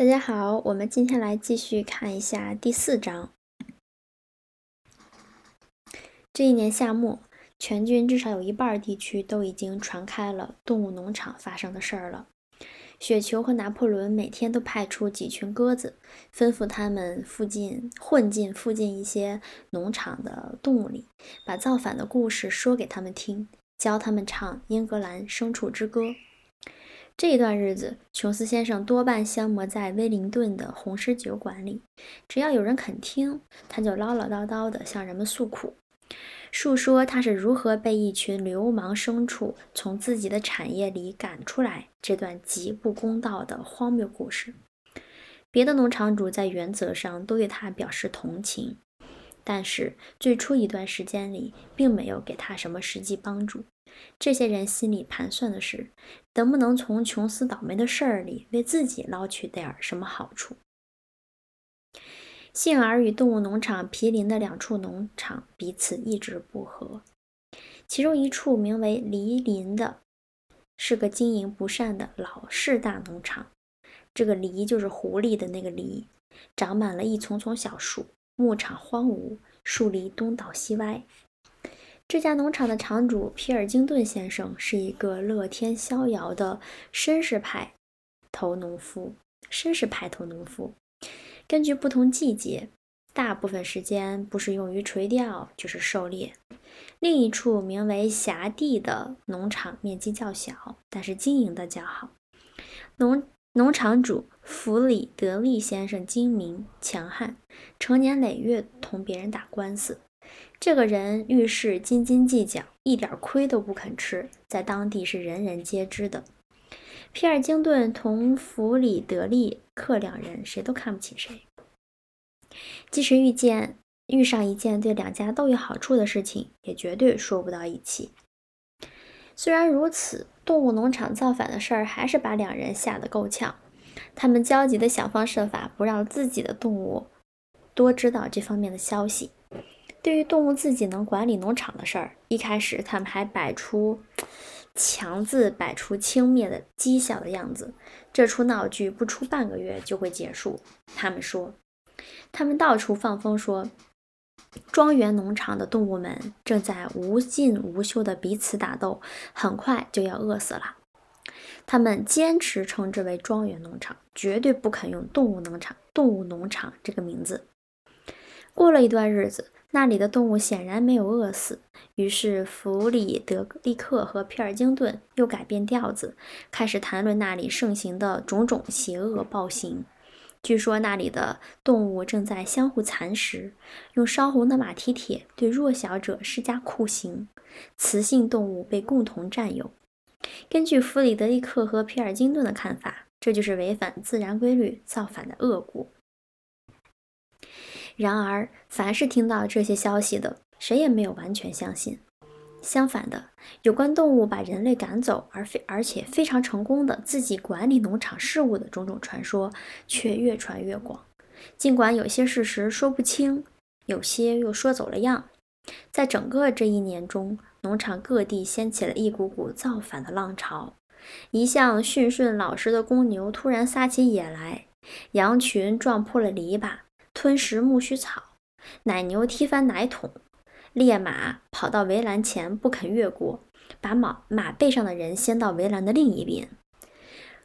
大家好，我们今天来继续看一下第四章。这一年夏末，全军至少有一半地区都已经传开了动物农场发生的事儿了。雪球和拿破仑每天都派出几群鸽子，吩咐他们附近混进附近一些农场的动物里，把造反的故事说给他们听，教他们唱《英格兰牲畜之歌》。这段日子，琼斯先生多半消磨在威灵顿的红狮酒馆里。只要有人肯听，他就唠唠叨叨地向人们诉苦，述说他是如何被一群流氓牲畜从自己的产业里赶出来这段极不公道的荒谬故事。别的农场主在原则上都对他表示同情，但是最初一段时间里，并没有给他什么实际帮助。这些人心里盘算的是，能不能从琼斯倒霉的事儿里为自己捞取点什么好处。幸而与动物农场毗邻的两处农场彼此一直不和，其中一处名为黎林的，是个经营不善的老式大农场。这个黎就是狐狸的那个黎，长满了一丛丛小树，牧场荒芜，树篱东倒西歪。这家农场的场主皮尔金顿先生是一个乐天逍遥的绅士派头农夫。绅士派头农夫根据不同季节，大部分时间不是用于垂钓，就是狩猎。另一处名为辖地的农场面积较小，但是经营的较好。农农场主弗里德利先生精明强悍，成年累月同别人打官司。这个人遇事斤斤计较，一点亏都不肯吃，在当地是人人皆知的。皮尔金顿同弗里德利克两人谁都看不起谁，即使遇见遇上一件对两家都有好处的事情，也绝对说不到一起。虽然如此，动物农场造反的事儿还是把两人吓得够呛。他们焦急地想方设法不让自己的动物多知道这方面的消息。对于动物自己能管理农场的事儿，一开始他们还摆出强自摆出轻蔑的讥笑的样子。这出闹剧不出半个月就会结束。他们说，他们到处放风说，庄园农场的动物们正在无尽无休的彼此打斗，很快就要饿死了。他们坚持称之为庄园农场，绝对不肯用动物农场、动物农场这个名字。过了一段日子。那里的动物显然没有饿死，于是弗里德利克和皮尔金顿又改变调子，开始谈论那里盛行的种种邪恶暴行。据说那里的动物正在相互蚕食，用烧红的马蹄铁对弱小者施加酷刑，雌性动物被共同占有。根据弗里德里克和皮尔金顿的看法，这就是违反自然规律造反的恶果。然而，凡是听到这些消息的，谁也没有完全相信。相反的，有关动物把人类赶走，而非而且非常成功的自己管理农场事务的种种传说，却越传越广。尽管有些事实说不清，有些又说走了样。在整个这一年中，农场各地掀起了一股股造反的浪潮。一向驯顺老实的公牛突然撒起野来，羊群撞破了篱笆。吞食苜蓿草，奶牛踢翻奶桶，烈马跑到围栏前不肯越过，把马马背上的人掀到围栏的另一边。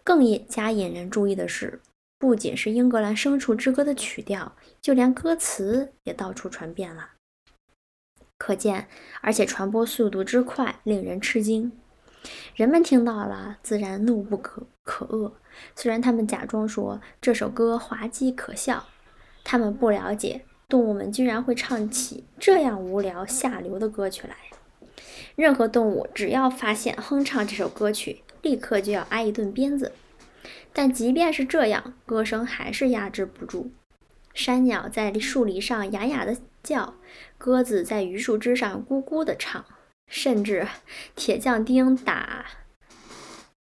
更引加引人注意的是，不仅是《英格兰牲畜之歌》的曲调，就连歌词也到处传遍了。可见，而且传播速度之快，令人吃惊。人们听到了，自然怒不可可遏。虽然他们假装说这首歌滑稽可笑。他们不了解，动物们居然会唱起这样无聊下流的歌曲来。任何动物只要发现哼唱这首歌曲，立刻就要挨一顿鞭子。但即便是这样，歌声还是压制不住。山鸟在树篱上哑哑地叫，鸽子在榆树枝上咕咕地唱，甚至铁匠丁打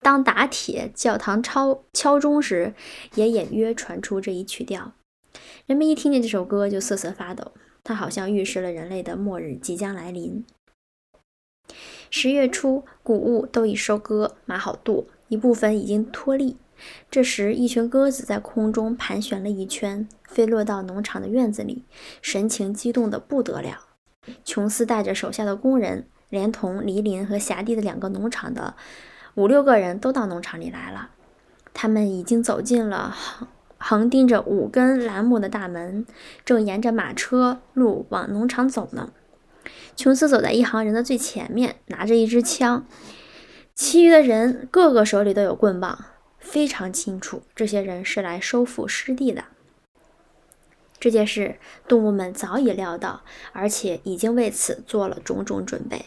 当打铁教堂敲敲钟时，也隐约传出这一曲调。人们一听见这首歌就瑟瑟发抖，它好像预示了人类的末日即将来临。十月初，谷物都已收割，码好垛，一部分已经脱粒，这时，一群鸽子在空中盘旋了一圈，飞落到农场的院子里，神情激动得不得了。琼斯带着手下的工人，连同黎林和辖地的两个农场的五六个人都到农场里来了。他们已经走进了横钉着五根栏木的大门，正沿着马车路往农场走呢。琼斯走在一行人的最前面，拿着一支枪，其余的人个个手里都有棍棒。非常清楚，这些人是来收复失地的。这件事，动物们早已料到，而且已经为此做了种种准备。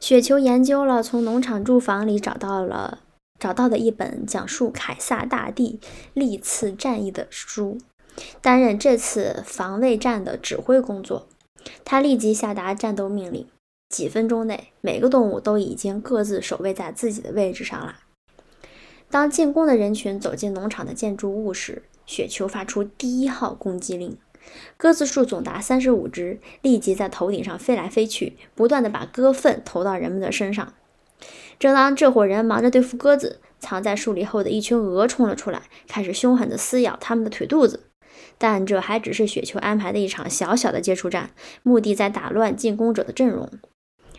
雪球研究了从农场住房里找到了找到的一本讲述凯撒大帝历次战役的书，担任这次防卫战的指挥工作。他立即下达战斗命令，几分钟内，每个动物都已经各自守卫在自己的位置上了。当进攻的人群走进农场的建筑物时，雪球发出第一号攻击令。鸽子数总达三十五只，立即在头顶上飞来飞去，不断地把鸽粪投到人们的身上。正当这伙人忙着对付鸽子，藏在树林后的一群鹅冲了出来，开始凶狠地撕咬他们的腿肚子。但这还只是雪球安排的一场小小的接触战，目的在打乱进攻者的阵容。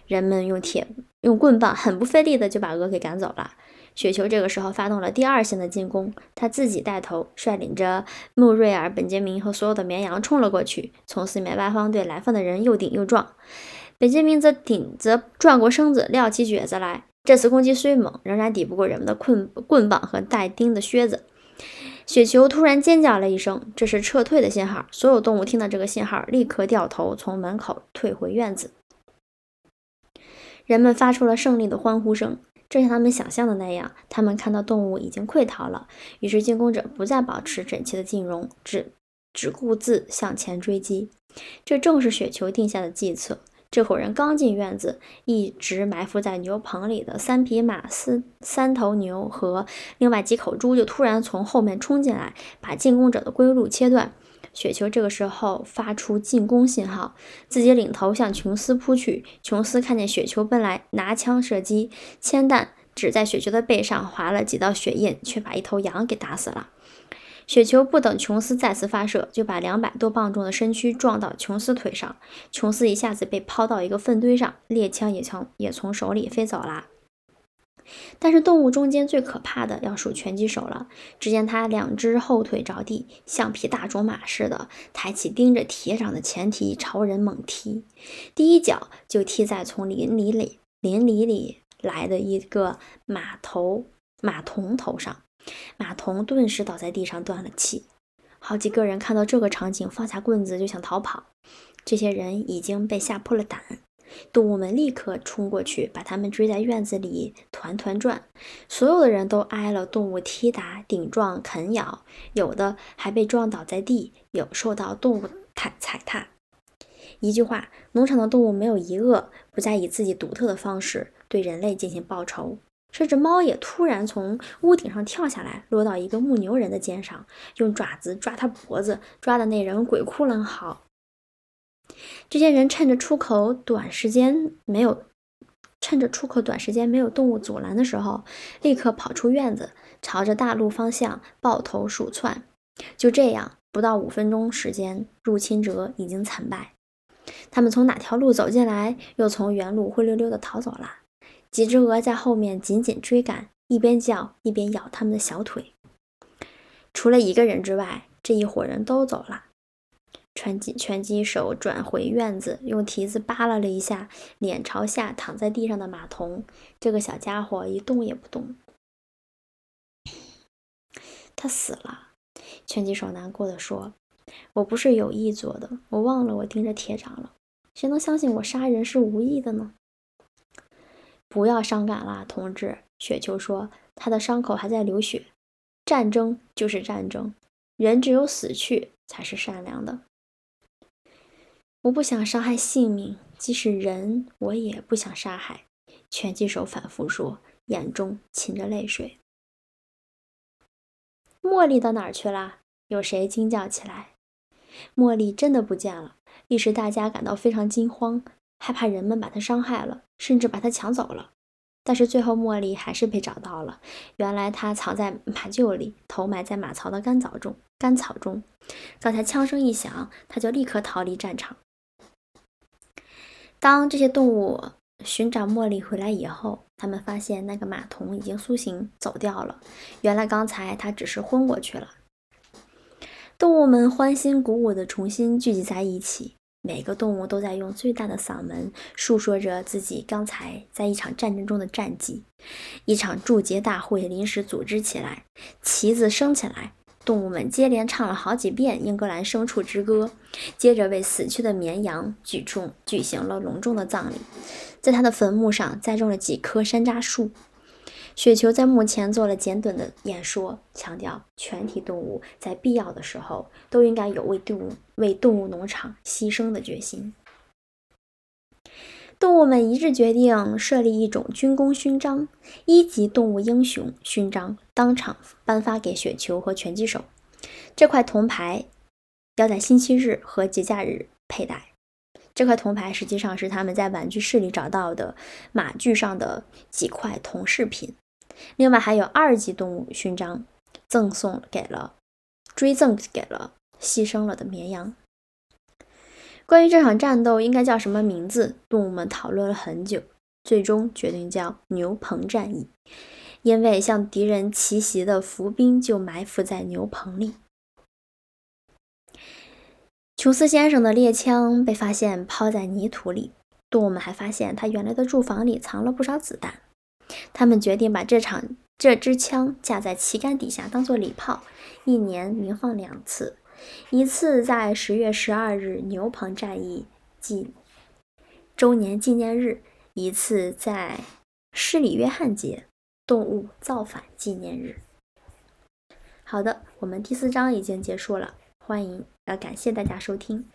人们用铁用棍棒，很不费力的就把鹅给赶走了。雪球这个时候发动了第二线的进攻，他自己带头，率领着穆瑞尔、本杰明和所有的绵羊冲了过去，从四面八方对来犯的人又顶又撞。本杰明则顶则转过身子，撂起蹶子来。这次攻击虽猛，仍然抵不过人们的棍棍棒和带钉的靴子。雪球突然尖叫了一声，这是撤退的信号。所有动物听到这个信号，立刻掉头从门口退回院子。人们发出了胜利的欢呼声。正像他们想象的那样，他们看到动物已经溃逃了，于是进攻者不再保持整齐的阵容，只只顾自向前追击。这正是雪球定下的计策。这伙人刚进院子，一直埋伏在牛棚里的三匹马、三三头牛和另外几口猪就突然从后面冲进来，把进攻者的归路切断。雪球这个时候发出进攻信号，自己领头向琼斯扑去。琼斯看见雪球奔来，拿枪射击，铅弹只在雪球的背上划了几道血印，却把一头羊给打死了。雪球不等琼斯再次发射，就把两百多磅重的身躯撞到琼斯腿上，琼斯一下子被抛到一个粪堆上，猎枪也从也从手里飞走了。但是动物中间最可怕的要数拳击手了。只见他两只后腿着地，像匹大种马似的，抬起钉着铁掌的前蹄朝人猛踢。第一脚就踢在从林里里林里里来的一个马头马童头上，马童顿时倒在地上断了气。好几个人看到这个场景，放下棍子就想逃跑。这些人已经被吓破了胆。动物们立刻冲过去，把他们追在院子里团团转。所有的人都挨了动物踢打、顶撞、啃咬，有的还被撞倒在地，有受到动物踩踩踏。一句话，农场的动物没有一个不再以自己独特的方式对人类进行报仇。甚至猫也突然从屋顶上跳下来，落到一个牧牛人的肩上，用爪子抓他脖子，抓的那人鬼哭狼嚎。这些人趁着出口短时间没有，趁着出口短时间没有动物阻拦的时候，立刻跑出院子，朝着大路方向抱头鼠窜。就这样，不到五分钟时间，入侵者已经惨败。他们从哪条路走进来，又从原路灰溜溜的逃走了。几只鹅在后面紧紧追赶，一边叫一边咬他们的小腿。除了一个人之外，这一伙人都走了。拳击拳击手转回院子，用蹄子扒拉了一下脸朝下躺在地上的马童。这个小家伙一动也不动。他死了。拳击手难过的说：“我不是有意做的，我忘了我盯着铁掌了。谁能相信我杀人是无意的呢？”不要伤感啦，同志。雪球说：“他的伤口还在流血。战争就是战争，人只有死去才是善良的。”我不想伤害性命，即使人，我也不想杀害。拳击手反复说，眼中噙着泪水。茉莉到哪儿去了？有谁惊叫起来？茉莉真的不见了。一时大家感到非常惊慌，害怕人们把她伤害了，甚至把她抢走了。但是最后茉莉还是被找到了。原来她藏在马厩里，头埋在马槽的干草中。干草中，刚才枪声一响，她就立刻逃离战场。当这些动物寻找茉莉回来以后，他们发现那个马童已经苏醒走掉了。原来刚才他只是昏过去了。动物们欢欣鼓舞地重新聚集在一起。每个动物都在用最大的嗓门述说着自己刚才在一场战争中的战绩。一场祝捷大会临时组织起来，旗子升起来，动物们接连唱了好几遍《英格兰牲畜之歌》，接着为死去的绵羊举重举行了隆重的葬礼，在他的坟墓上栽种了几棵山楂树。雪球在幕前做了简短的演说，强调全体动物在必要的时候都应该有为动物、为动物农场牺牲的决心。动物们一致决定设立一种军功勋章——一级动物英雄勋章，当场颁发给雪球和拳击手。这块铜牌要在星期日和节假日佩戴。这块铜牌实际上是他们在玩具室里找到的马具上的几块铜饰品。另外还有二级动物勋章，赠送给了追赠给了牺牲了的绵羊。关于这场战斗应该叫什么名字，动物们讨论了很久，最终决定叫牛棚战役，因为向敌人奇袭的伏兵就埋伏在牛棚里。琼斯先生的猎枪被发现抛在泥土里，动物们还发现他原来的住房里藏了不少子弹。他们决定把这场这支枪架在旗杆底下，当做礼炮，一年鸣放两次，一次在十月十二日牛棚战役纪周年纪念日，一次在施里约翰节动物造反纪念日。好的，我们第四章已经结束了，欢迎感谢大家收听。